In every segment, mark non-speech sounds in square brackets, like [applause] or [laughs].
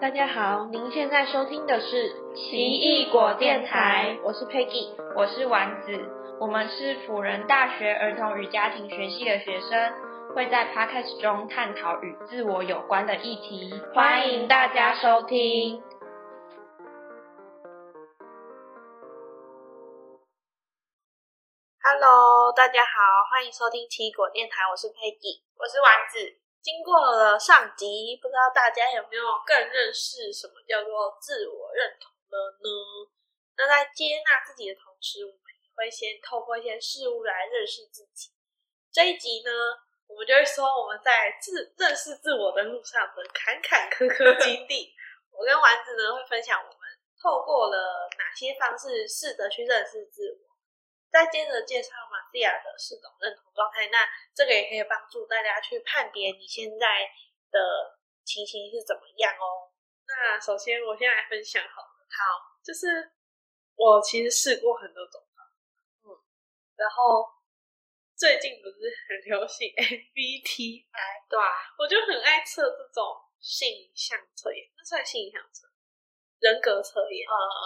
大家好，您现在收听的是奇异果电台，我是 Peggy，我是丸子，我们是辅仁大学儿童与家庭学系的学生，会在 Podcast 中探讨与自我有关的议题，欢迎大家收听。Hello，大家好，欢迎收听奇异果电台，我是 Peggy，我是丸子。经过了上集，不知道大家有没有更认识什么叫做自我认同了呢？那在接纳自己的同时，我们也会先透过一些事物来认识自己。这一集呢，我们就会说我们在自认识自我的路上的坎坎坷坷经历。我跟丸子呢会分享我们透过了哪些方式试着去认识自我。再接着介绍马蒂亚的四种认同状态，那这个也可以帮助大家去判别你现在的情形是怎么样哦。那首先我先来分享好了，好，就是我其实试过很多种方法，嗯，然后最近不是很流行 [laughs] MBTI，对啊，我就很爱测这种性向测验，那算性向测，人格测验，嗯嗯，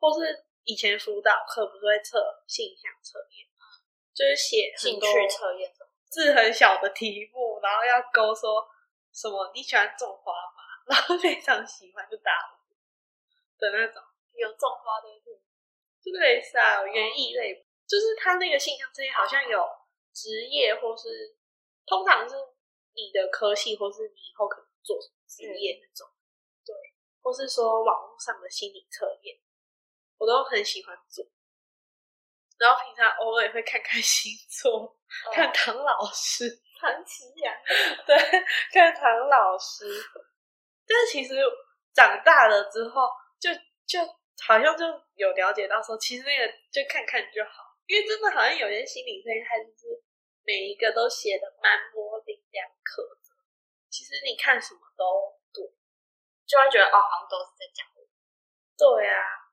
或是。以前辅导课不是会测性向测验，就是写兴趣测验，字很小的题目，然后要勾说什么你喜欢种花吗？[laughs] 然后非常喜欢就打的那种。有种花的是，就类似啊，园艺类，就是他那个性向测验好像有职业或是通常是你的科系或是你以后可能做什么职业那种，对，或是说网络上的心理测验。我都很喜欢做，然后平常偶尔会看看星座，看唐老师，唐奇阳，[laughs] 对，看唐老师。但是其实长大了之后，就就好像就有了解到说，其实那个就看看就好，因为真的好像有些心理测验，它就是每一个都写的蛮模棱两可的。其实你看什么都对，就会觉得哦，好像都是在讲我。对啊。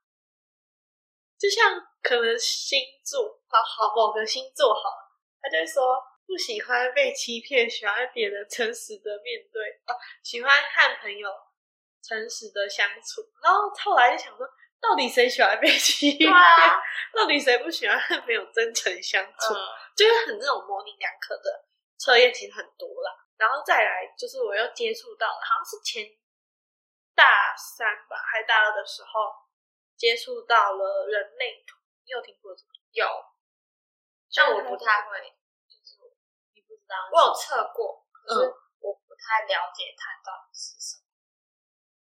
就像可能星座，好好某个星座好，他就说不喜欢被欺骗，喜欢别人诚实的面对，哦，喜欢和朋友诚实的相处。然后后来就想说，到底谁喜欢被欺骗？到底谁不喜欢和朋友真诚相处？就是很这种模棱两可的测验，其实很多啦。然后再来就是我又接触到了，好像是前大三吧，还大二的时候。接触到了人类图，你有听过这个？有，但我不太会，就是你不知道，我有测过，可是我不太了解它到底是什么。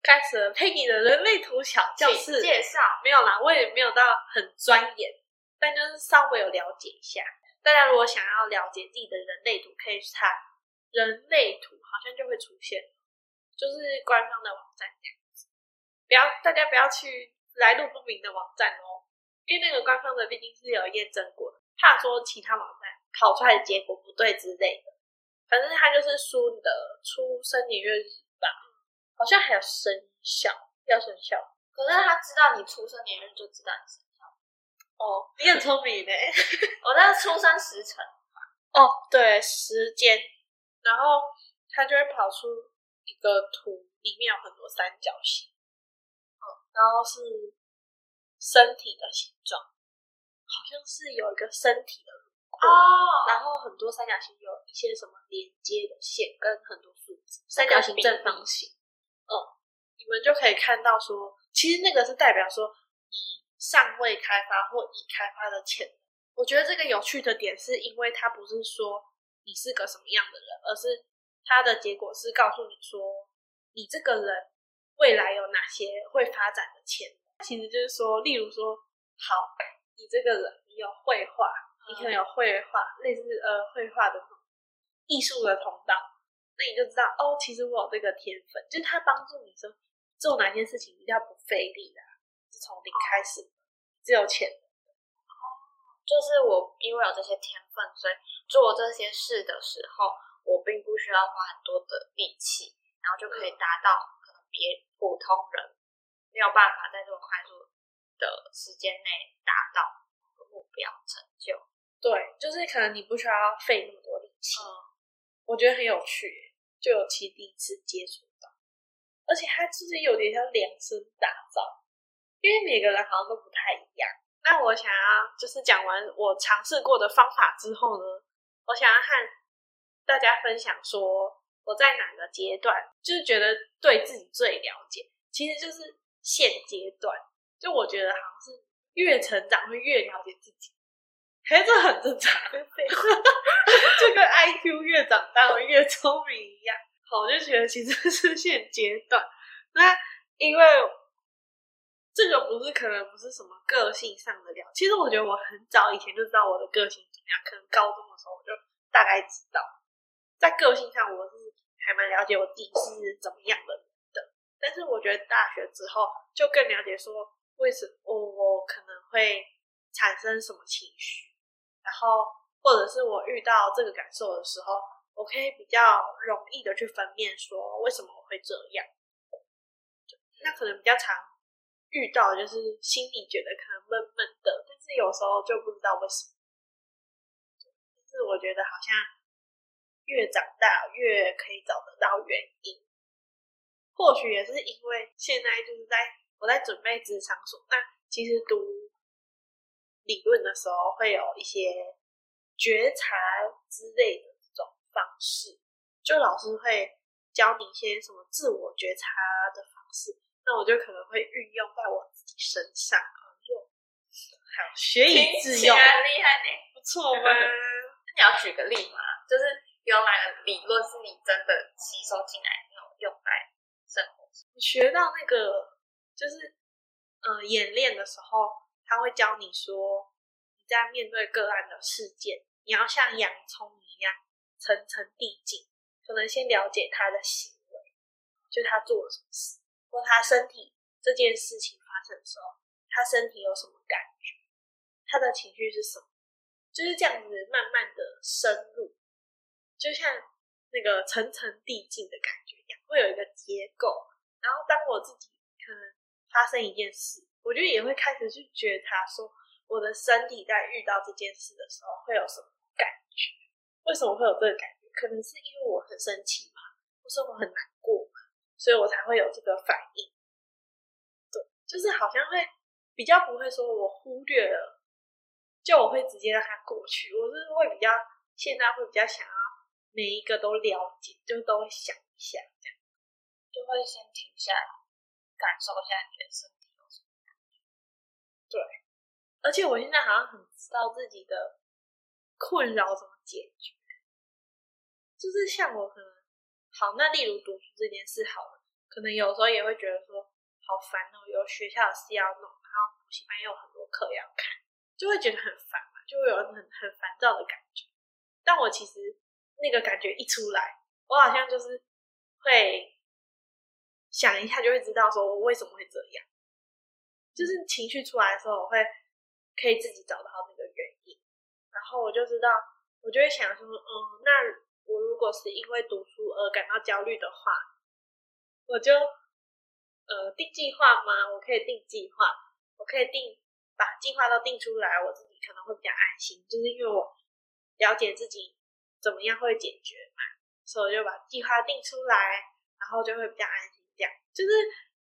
开始了，Peggy 的人类图小教室介绍，没有啦，我也没有到很钻研，但就是稍微有了解一下。大家如果想要了解自己的人类图，可以去查人类图，好像就会出现，就是官方的网站这样子。不要，大家不要去。来路不明的网站哦，因为那个官方的毕竟是有验证过的，怕说其他网站跑出来的结果不对之类的。反正他就是输你的出生年月日吧，好像还有生肖要生肖。可是他知道你出生年月日就知道你生肖。哦，你很聪明呢。[laughs] 我那是出生时辰。哦，对，时间，然后他就会跑出一个图，里面有很多三角形。然后是身体的形状，好像是有一个身体的轮廓，然后很多三角形有一些什么连接的线，跟很多数字，三角形、正方形，嗯，你们就可以看到说，其实那个是代表说你尚未开发或已开发的潜能。我觉得这个有趣的点是因为它不是说你是个什么样的人，而是它的结果是告诉你说你这个人。未来有哪些会发展的潜能？其实就是说，例如说，好，你这个人你有绘画，你可能有绘画类似呃绘画的艺术的通道，那你就知道哦，其实我有这个天分，就是他帮助你说做哪件事情比较不费力的，是从零开始，只有潜能。哦，就是我因为有这些天分，所以做这些事的时候，我并不需要花很多的力气，然后就可以达到。别普通人没有办法在这么快速的时间内达到目标成就。对，就是可能你不需要费那么多力气。嗯，我觉得很有趣，就有其第一次接触到。而而且它就是有点像量身打造，因为每个人好像都不太一样。那我想要就是讲完我尝试过的方法之后呢，我想要和大家分享说我在哪个阶段就是觉得对自己最了解，其实就是现阶段。就我觉得好像是越成长会越了解自己，还是这很正常，[laughs] 就跟 IQ 越长大会越聪明一样。好，我就觉得其实是现阶段。那因为这个不是可能不是什么个性上的了，其实我觉得我很早以前就知道我的个性怎么样，可能高中的时候我就大概知道，在个性上我是还蛮了解我自己是怎么样的的。但是我觉得大学之后就更了解说。为什我我可能会产生什么情绪，然后或者是我遇到这个感受的时候，我可以比较容易的去分辨说为什么我会这样。那可能比较常遇到就是心里觉得可能闷闷的，但是有时候就不知道为什么。就是我觉得好像越长大越可以找得到原因，或许也是因为现在就是在。我在准备职场所，那其实读理论的时候会有一些觉察之类的这种方式，就老师会教你一些什么自我觉察的方式，那我就可能会运用在我自己身上，用，好学以致用，厉害呢，不错吗？[laughs] 你要举个例嘛？就是原来的理论是你真的吸收进来，那种用在生活上？学到那个。就是，呃，演练的时候，他会教你说，你在面对个案的事件，你要像洋葱一样层层递进，可能先了解他的行为，就他做了什么事，或他身体这件事情发生的时候，他身体有什么感觉，他的情绪是什么，就是这样子慢慢的深入，就像那个层层递进的感觉一样，会有一个结构。然后当我自己可能。发生一件事，我觉得也会开始去觉察，说我的身体在遇到这件事的时候会有什么感觉？为什么会有这个感觉？可能是因为我很生气嘛，或是我很难过，所以我才会有这个反应。对，就是好像会比较不会说我忽略了，就我会直接让它过去。我是会比较现在会比较想要每一个都了解，就都会想一下，这样就会先停下来。感受一下你的身体有什么感觉？对，而且我现在好像很知道自己的困扰怎么解决。就是像我可能好，那例如读书这件事好了，可能有时候也会觉得说好烦哦，有学校的事要弄，然后补习班又有很多课要看，就会觉得很烦嘛，就会有很很烦躁的感觉。但我其实那个感觉一出来，我好像就是会。想一下就会知道，说我为什么会这样，就是情绪出来的时候，我会可以自己找到那个原因，然后我就知道，我就会想说，嗯，那我如果是因为读书而感到焦虑的话，我就呃定计划吗？我可以定计划，我可以定把计划都定出来，我自己可能会比较安心，就是因为我了解自己怎么样会解决嘛，所以我就把计划定出来，然后就会比较安心。这样就是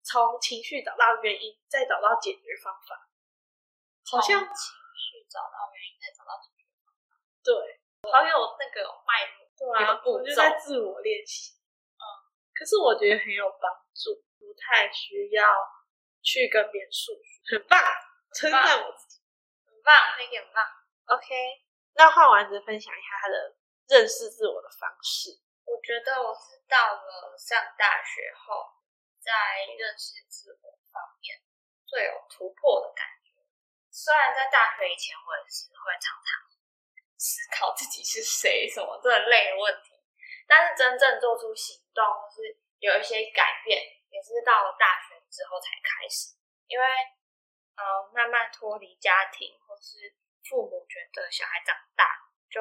从情绪找到原因，再找到解决方法。好像情绪找到原因，再找到解决方法。对，好有那个脉络，对啊，我就在自我练习。嗯，可是我觉得很有帮助，不太需要去跟别人诉说。很棒，称赞我自己，很棒，很棒。OK，那换丸子分享一下他的认识自我的方式。我觉得我是到了上大学后。在认识自我方面最有突破的感觉。虽然在大学以前，我也是会常常思考自己是谁什么这类的问题，但是真正做出行动或是有一些改变，也是到了大学之后才开始。因为，嗯，慢慢脱离家庭，或是父母觉得小孩长大，就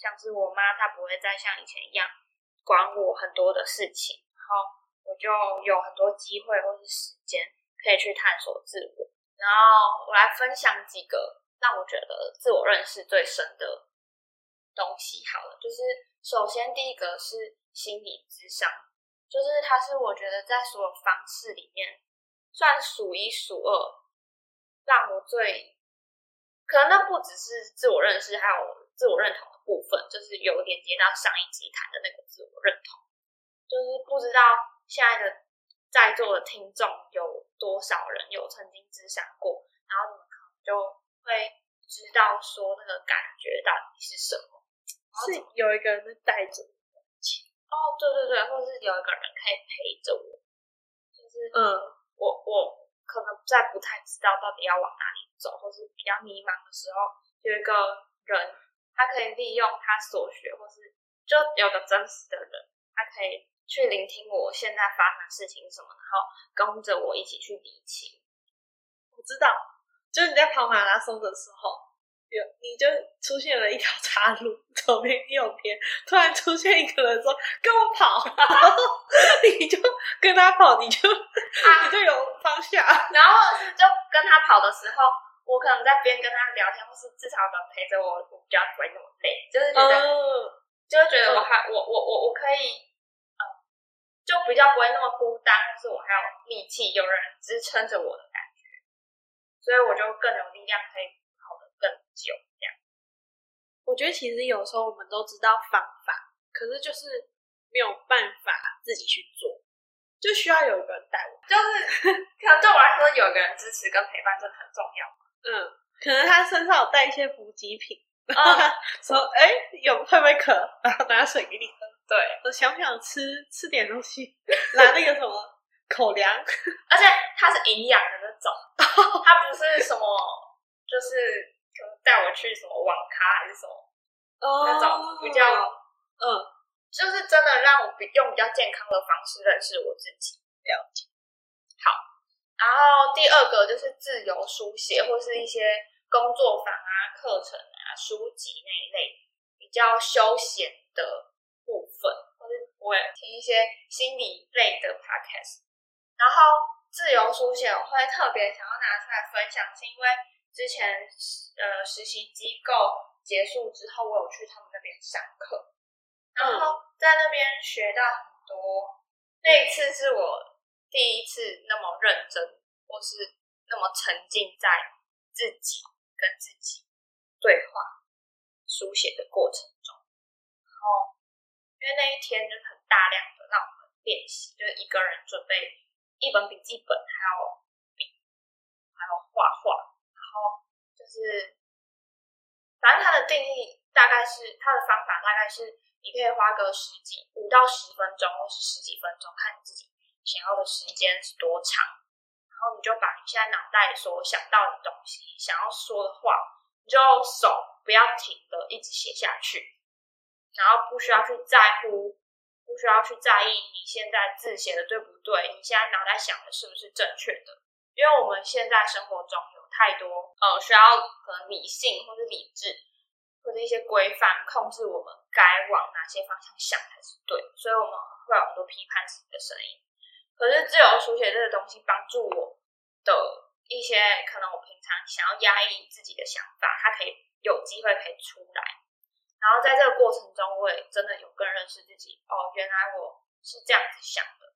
像是我妈，她不会再像以前一样管我很多的事情，然后。我就有很多机会或是时间可以去探索自我，然后我来分享几个让我觉得自我认识最深的东西。好了，就是首先第一个是心理智商，就是它是我觉得在所有方式里面算数一数二，让我最可能那不只是自我认识，还有自我认同部分，就是有连接到上一集谈的那个自我认同，就是不知道现在的在座的听众有多少人有曾经智商过，然后你们可能就会知道说那个感觉到底是什么，是有一个人在带着你。哦，对对对，或者是有一个人可以陪着我，就是嗯，我我可能在不太知道到底要往哪里走，或是比较迷茫的时候，有一个人他可以利用他所学，或是就有个真实的人，他可以去聆听我现在发生的事情什么，然后跟着我一起去理清。我知道，就是你在跑马拉松的时候，有你就出现了一条岔路，左边右边，突然出现一个人说跟我跑，然后你就跟他跑，你就、你就有方向。然后就跟他跑的时候，我可能在边跟他聊天，或是至少有人陪着我，我比较不会那么累，就是觉得。嗯，就是觉得我还我我我我可以，嗯，就比较不会那么孤单，或是我还有力气，有人支撑着我的感觉，所以我就更有力量可以跑得更久。这样，我觉得其实有时候我们都知道方法，可是就是没有办法自己去做，就需要有一个人带我。就是可能对我来说，有一个人支持跟陪伴真的很重要。嗯，可能他身上有带一些补给品，[laughs] 嗯，说哎、有会不会渴，然后拿水给你喝。对，我想不想吃吃点东西，拿那个什么口粮。[laughs] 而且它是营养的那种，它不是什么，就是可能带我去什么网咖还是什么，哦那种比较嗯就是真的让我比用比较健康的方式认识我自己。了解。第二个就是自由书写，或是一些工作坊啊、课程啊、书籍那一类比较休闲的部分，或是我也听一些心理类的 podcast。然后自由书写我会特别想要拿出来分享，是因为之前呃实习机构结束之后，我有去他们那边上课，然后在那边学到很多。那一次是我第一次那么认真，或是那么沉浸在自己跟自己对话、书写的过程中。然后，因为那一天就很大量的让我们练习，就是一个人准备一本笔记本，还有笔，还有画画，然后就是，反正它的定义大概是它的方法大概是，你可以花个十几五到十分钟，或是十几分钟，看你自己想要的时间是多长，然后你就把你现在脑袋所想到的东西、想要说的话，你就手不要停的一直写下去，然后不需要去在乎，不需要去在意你现在字写的对不对，你现在脑袋想的是不是正确的，因为我们现在生活中有太多呃需要可能理性或是理智或者一些规范控制我们该往哪些方向想才是对，所以我们会有很多批判自己的声音。可是自由书写这个东西帮助我的一些可能我平常想要压抑自己的想法，它可以有机会可以出来。然后在这个过程中，我也真的有更认识自己。哦，原来我是这样子想的，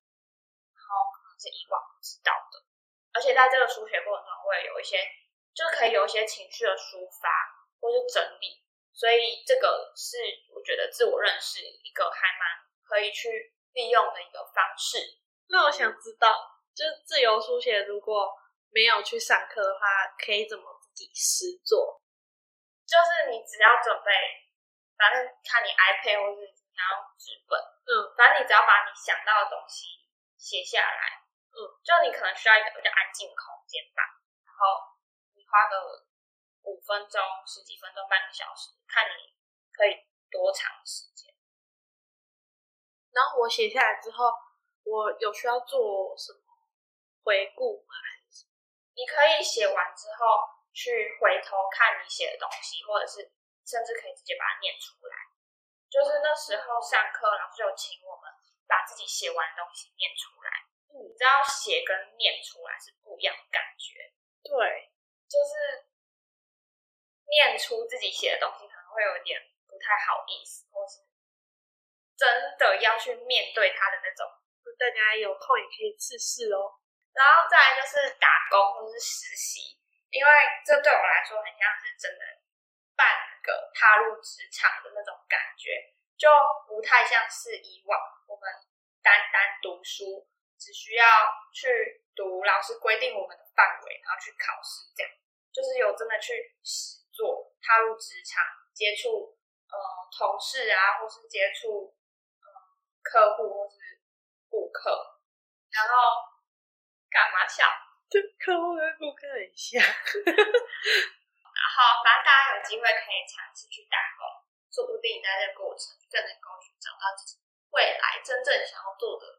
然后可能是以往不知道的。而且在这个书写过程中，我也有一些，就可以有一些情绪的抒发或是整理。所以这个是我觉得自我认识一个还蛮可以去利用的一个方式。那我想知道，就是自由书写如果没有去上课的话，可以怎么自己实做？就是你只要准备，反正看你 iPad 或是你要纸本，嗯，反正你只要把你想到的东西写下来，嗯，就你可能需要一个比较安静的空间吧，然后你花个五分钟、十几分钟、半个小时，看你可以多长时间。然后我写下来之后，我有需要做什么回顾吗？还是什么？你可以写完之后去回头看你写的东西，或者是甚至可以直接把它念出来。就是那时候上课，老师有请我们把自己写完的东西念出来。嗯你知道写跟念出来是不一样的感觉，对，就是念出自己写的东西可能会有点不太好意思，或是真的要去面对他的那种大家有空也可以试试哦。然后再来就是打工或者是实习，因为这对我来说很像是真的半个踏入职场的那种感觉，就不太像是以往我们单单读书，只需要去读老师规定我们的范围，然后去考试这样，就是有真的去实做，踏入职场接触呃同事啊，或是接触呃客户或是顾客，然后。干嘛笑？这客户跟顾客很像。[laughs] 然后，反正大家有机会可以尝试去打工，说不定在这个过程更能够去找到自己未来真正想要做的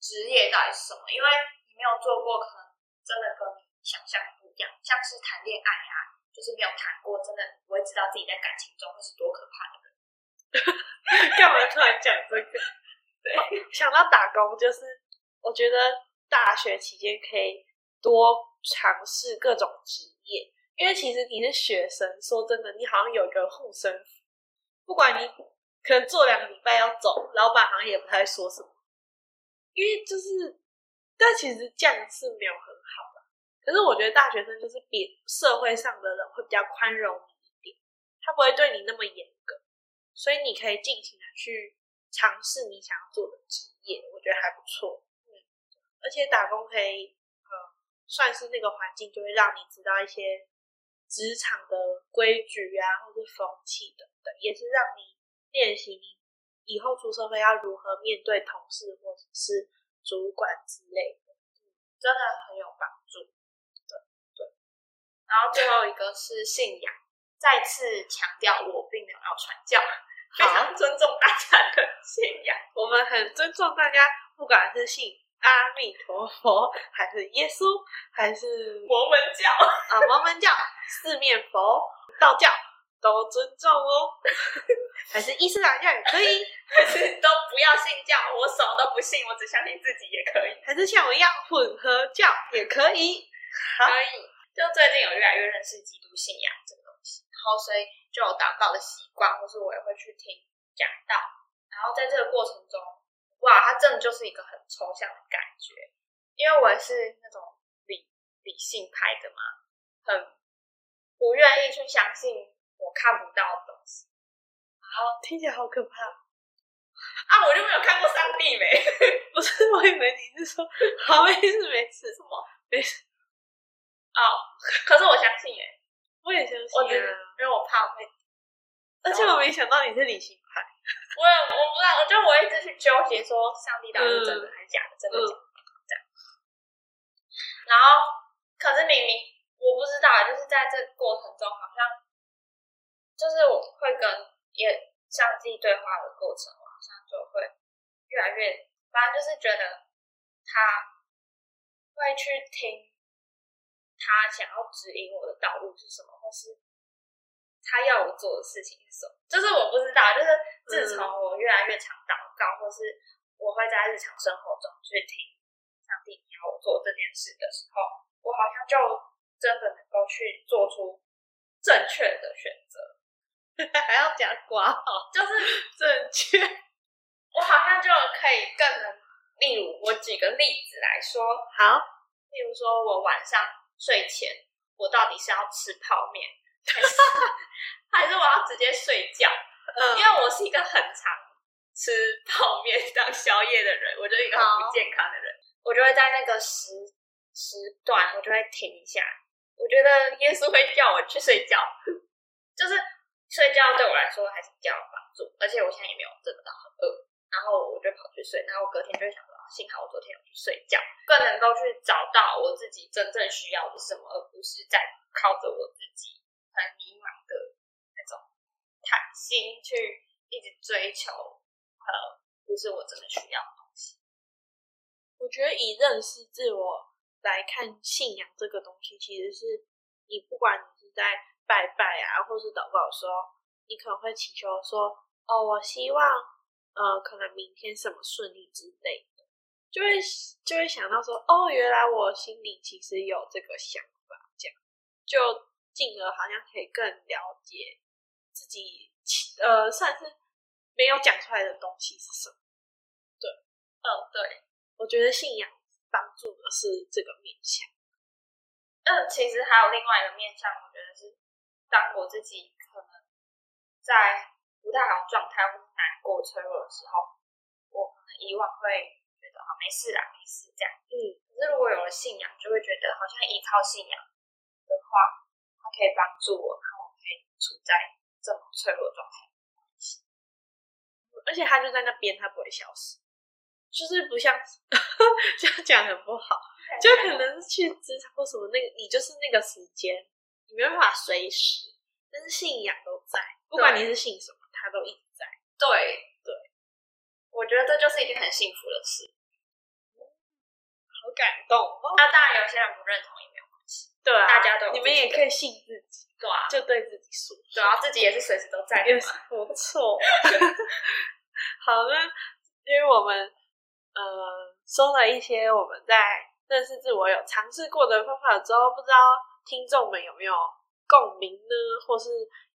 职业到底是什么。因为你没有做过，可能真的跟你想象不一样。像是谈恋爱啊，就是没有谈过，真的不会知道自己在感情中会是多可怕的人。[laughs] 干嘛突然讲这个？对，[laughs] 想到打工，就是我觉得。大学期间可以多尝试各种职业，因为其实你是学生，说真的，你好像有一个护身符，不管你可能做两个礼拜要走，老板好像也不太说什么，因为就是，但其实这样是没有很好的。可是我觉得大学生就是比社会上的人会比较宽容你一点，他不会对你那么严格，所以你可以尽情的去尝试你想要做的职业，我觉得还不错。而且打工可以，呃，算是那个环境，就会让你知道一些职场的规矩啊，或是风气等等，也是让你练习你以后出社会要如何面对同事或者是主管之类的，嗯真的很有帮助。对对。然后最后一个是信仰，再次强调我并没有要传教，非常尊重大家的信仰，[laughs] 我们很尊重大家，不管是信。阿弥陀佛，还是耶稣，还是摩门教啊？摩门教、四面佛、道教都尊重哦。[laughs] 还是伊斯兰教也可以，还是都不要信教？我什么都不信，我只相信自己也可以。还是像我一样混合教也可以，可以。就最近有越来越认识基督信仰这个后所以就有祷告的习惯，或是我也会去听讲道。然后在这个过程中。哇，它真的就是一个很抽象的感觉，因为我是那种理理性派的嘛，很不愿意去相信我看不到的东西。好，听起来好可怕 [laughs] 啊！我就没有看过上帝没？[laughs] 不是，我以为你是说好没事没事，什么没事？哦，可是我相信耶，我也相信啊，因为我怕会，而且我没想到你是理性派。我也我不知道，我就我一直去纠结，说上帝到底是真的还是假的，真的假的这样。然后，可是明明我不知道，就是在这过程中，好像就是我会跟也上帝对话的过程，我好像就会越来越，反正就是觉得他会去听他想要指引我的道路是什么，或是。他要我做的事情是什么？就是我不知道。就是自从我越来越常祷告，或是我会在日常生活中去听上帝要我做这件事的时候，我好像就真的能够去做出正确的选择。[laughs] 还要讲寡好，就是正确。我好像就可以更能，例如我举个例子来说，好，例如说我晚上睡前，我到底是要吃泡面？还是还是我要直接睡觉，因为我是一个很常吃泡面当宵夜的人，我就是一个很不健康的人。我就会在那个时时段，我就会停一下。我觉得耶稣会叫我去睡觉，就是睡觉对我来说还是比较有帮助。而且我现在也没有真的到很饿，然后我就跑去睡。然后我隔天就会想说，幸好我昨天有去睡觉，更能够去找到我自己真正需要的什么，而不是在靠着我自己。很迷茫的那种贪心，去一直追求，呃，不是我真的需要的东西。我觉得以认识自我来看信仰这个东西，其实是你不管你是在拜拜啊，或是祷告的时候，你可能会祈求说：“哦，我希望，呃，可能明天什么顺利之类。”就会就会想到说：“哦，原来我心里其实有这个想法。”这样就。进而好像可以更了解自己，呃，算是没有讲出来的东西是什么。对，嗯，对，我觉得信仰帮助的是这个面向。嗯，其实还有另外一个面向，我觉得是当我自己可能在不太好状态或难过、脆弱的时候，我可能以往会得啊没事啦，没事这样。嗯，可是如果有了信仰，就会觉得好像依靠信仰的话，它可以帮助我，然后我可以处在这么脆弱状态。而且它就在那边，它不会消失，就是不像 [laughs] 这样讲很不好，就可能是去职场或什么那个，你就是那个时间，你没办法随时，但是信仰都在，不管你是信什么，它都一直在。对对，我觉得这就是一件很幸福的事。好感动哦！那当然，有些人不认同也没有关系，对啊，大家都有你们也可以信自己，对啊，就对自己说，对啊，自己也是随时都在的嘛。不错。[laughs] 好那因为我们呃说了一些我们在认识自我有尝试过的方法之后，不知道听众们有没有共鸣呢？或是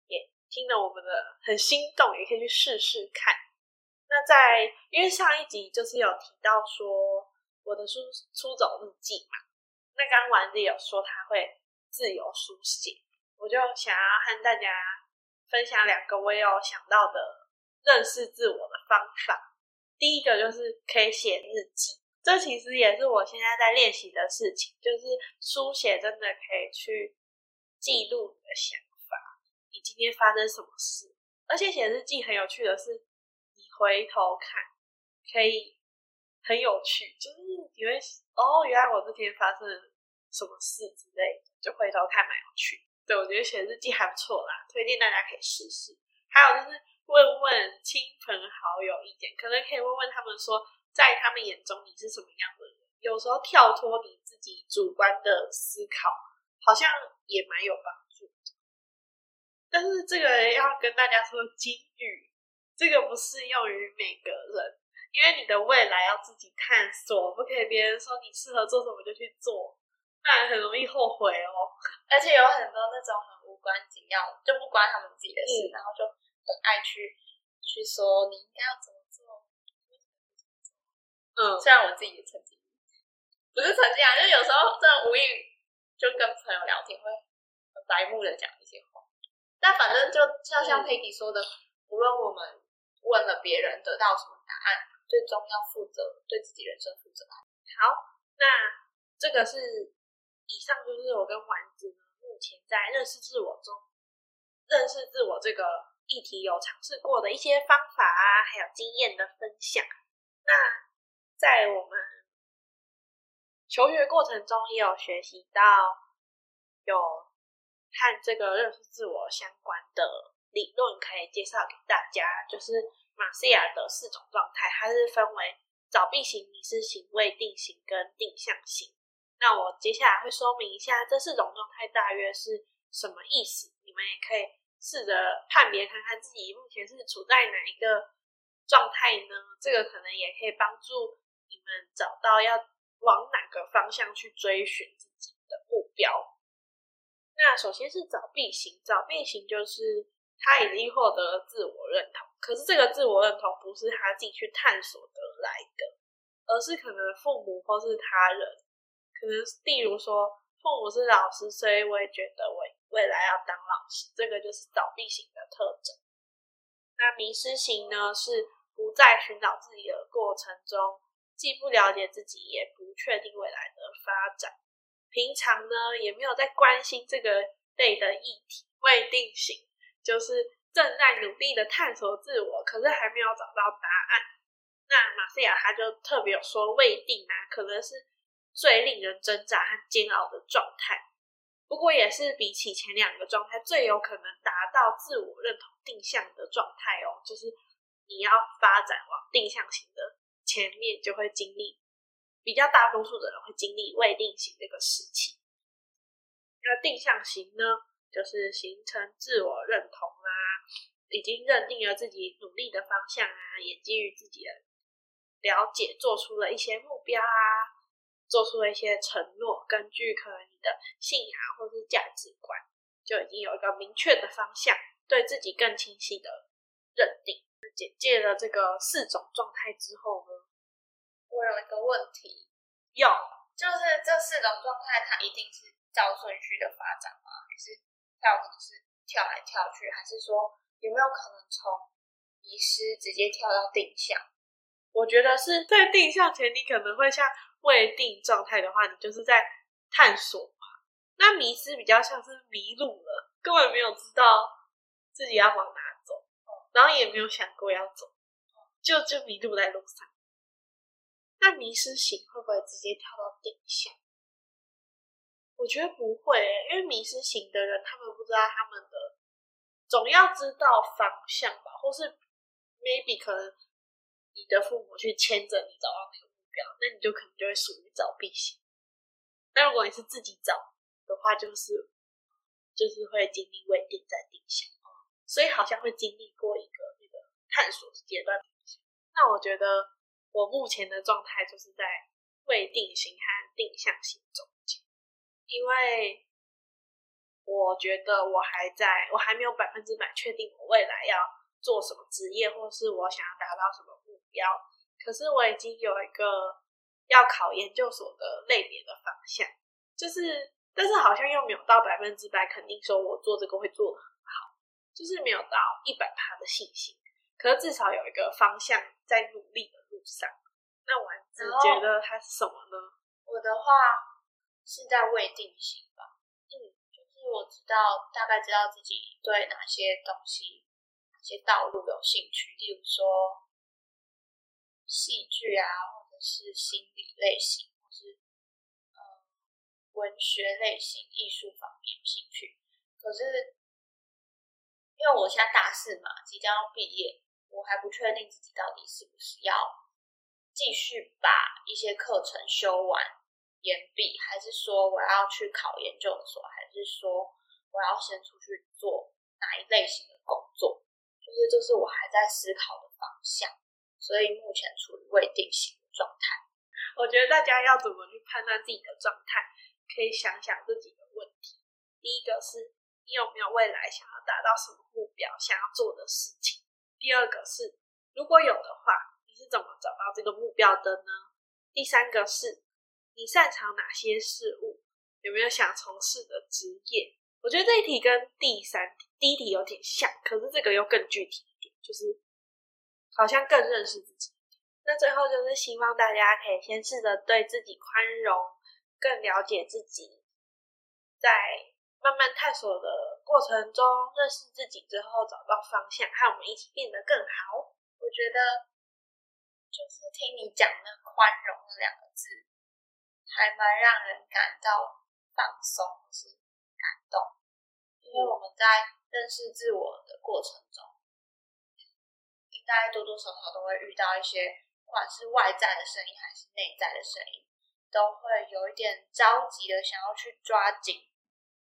也听了我们的很心动，也可以去试试看。那在因为上一集就是有提到说我的书出走日记嘛，那刚丸子有说他会自由书写，我就想要和大家分享两个我有想到的认识自我的方法。第一个就是可以写日记，这其实也是我现在在练习的事情，就是书写真的可以去记录你的想法，你今天发生什么事。而且写日记很有趣的是，你回头看可以很有趣，就是你会哦，原来我那天发生什么事之类的，就回头看蛮有趣。对我觉得写日记还不错啦，推荐大家可以试试。还有就是问问亲朋好友意见，可能可以问问他们说，在他们眼中你是什么样的人。有时候跳脱你自己主观的思考，好像也蛮有帮助。但是这个要跟大家说金语，这个不适用于每个人，因为你的未来要自己探索，不可以别人说你适合做什么就去做，不然很容易后悔哦。而且有很多那种很无关紧要，就不关他们自己的事，嗯然后就很爱去去说你应该要怎么做。嗯，虽然我自己也曾经，不是曾经啊，就有时候真的无意就跟朋友聊天会很白目的讲一些话，但反正就像像嗯 Peggy 说的，无论我们问了别人得到什么答案，最终要负责对自己人生负责。好，那这个是以上就是我跟丸子呢目前在认识自我中，认识自我这个议题有尝试过的一些方法啊，还有经验的分享。那在我们求学过程中，也有学习到有和这个认识自我相关的理论，可以介绍给大家。就是马西亚的四种状态，它是分为早闭型、迷失型、未定型跟定向型。那我接下来会说明一下这四种状态大约是什么意思，你们也可以试着判别看看自己目前是处在哪一个状态呢？这个可能也可以帮助你们找到要往哪个方向去追寻自己的目标。那首先是早闭型，早闭型就是他已经获得了自我认同，可是这个自我认同不是他自己去探索得来的，而是可能父母或是他人，可能例如说父母是老师，所以我也觉得我未来要当老师，这个就是早闭型的特征。那迷失型呢，是不在寻找自己的过程中，既不了解自己，也不确定未来的发展。平常呢，也没有在关心这个类的议题。未定型就是正在努力的探索自我，可是还没有找到答案。那马西亚他就特别有说，未定啊，可能是最令人挣扎和煎熬的状态。不过也是比起前两个状态最有可能达到自我认同定向的状态哦，就是你要发展往定向型的前面，就会经历比较大多数的人会经历未定型这个时期。那定向型呢，就是形成自我认同啊，已经认定了自己努力的方向啊，也基于自己的了解，做出了一些目标啊，做出了一些承诺，根据可能你的信仰或是价值观，就已经有一个明确的方向，对自己更清晰的认定。简介了这个四种状态之后呢，我有一个问题，有，就是这四种状态，它一定是照顺序的发展吗？还是它有可能是跳来跳去？还是说有没有可能从迷失直接跳到定向？我觉得是在定向前，你可能会像未定状态的话，你就是在探索嘛。那迷失比较像是迷路了，根本没有知道自己要往哪走，然后也没有想过要走，就就迷路在路上。那迷失型会不会直接跳到定向？我觉得不会，因为迷失型的人，他们不知道他们的，总要知道方向吧，或是 maybe 可能。你的父母去牵着你找到那个目标，那你就可能就会属于找避型。那如果你是自己找的话，就是就是会经历未定再定向，所以好像会经历过一个那个探索阶段。那我觉得我目前的状态就是在未定型和定向型中间，因为我觉得我还在我还没有百分之百确定我未来要做什么职业，或是我想要达到什么目。标，可是我已经有一个要考研究所的类别的方向，就是，但是好像又没有到百分之百肯定说我做这个会做的很好，就是没有到一百趴的信心，可是至少有一个方向在努力的路上。那丸子觉得它是什么呢？我的话是在未定型吧，嗯，就是我知道大概知道自己对哪些东西、哪些道路有兴趣，例如说。戏剧啊，或者是心理类型，或是呃文学类型、艺术方面有兴趣。可是因为我现在大四嘛，即将要毕业，我还不确定自己到底是不是要继续把一些课程修完、研毕，还是说我要去考研究所，还是说我要先出去做哪一类型的工作？就是这是我还在思考的方向。所以目前处于未定型的状态。我觉得大家要怎么去判断自己的状态，可以想想这几个问题。第一个是你有没有未来想要达到什么目标，想要做的事情。第二个是如果有的话，你是怎么找到这个目标的呢？第三个是你擅长哪些事物，有没有想从事的职业？我觉得这一题跟第三、第一题有点像，可是这个又更具体一点，就是。好像更认识自己。那最后就是希望大家可以先试着对自己宽容，更了解自己，在慢慢探索的过程中认识自己之后，找到方向，和我们一起变得更好。我觉得就是听你讲那“宽容”两个字，还蛮让人感到放松，是感动，因为我们在认识自我的过程中。应该多多少少都会遇到一些，不管是外在的声音还是内在的声音，都会有一点着急的想要去抓紧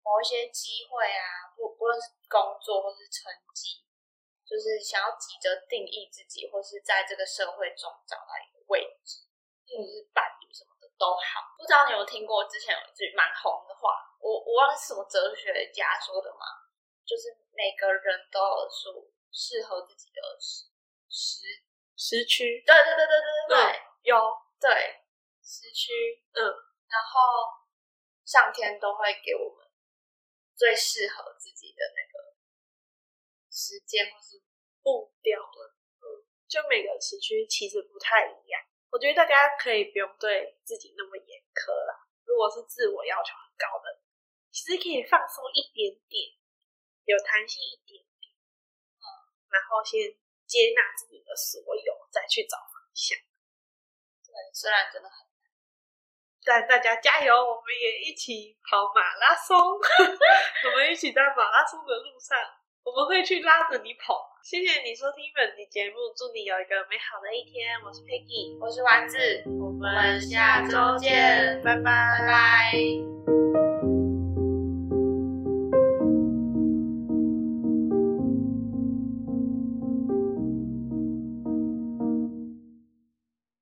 某一些机会啊，不不论是工作或是成绩，就是想要急着定义自己，或是在这个社会中找到一个位置，或是伴侣什么的都好。不知道你有听过之前有一句蛮红的话，我我忘了是什么哲学家说的吗？就是每个人都有属适合自己的。时时时区，对对对对对对对，有对时区，嗯，然后上天都会给我们最适合自己的那个时间或是步调的，嗯，就每个时区其实不太一样。我觉得大家可以不用对自己那么严苛啦。如果是自我要求很高的，其实可以放松一点点，有弹性一点点，嗯，然后先。接纳自己的所有，再去找方向。对，虽然真的很难，但大家加油！我们也一起跑马拉松，[laughs] 我们一起在马拉松的路上，我们会去拉着你跑。谢谢你收听本期节目，祝你有一个美好的一天。我是 Peggy，我是丸子，我们下周见，拜拜，拜拜。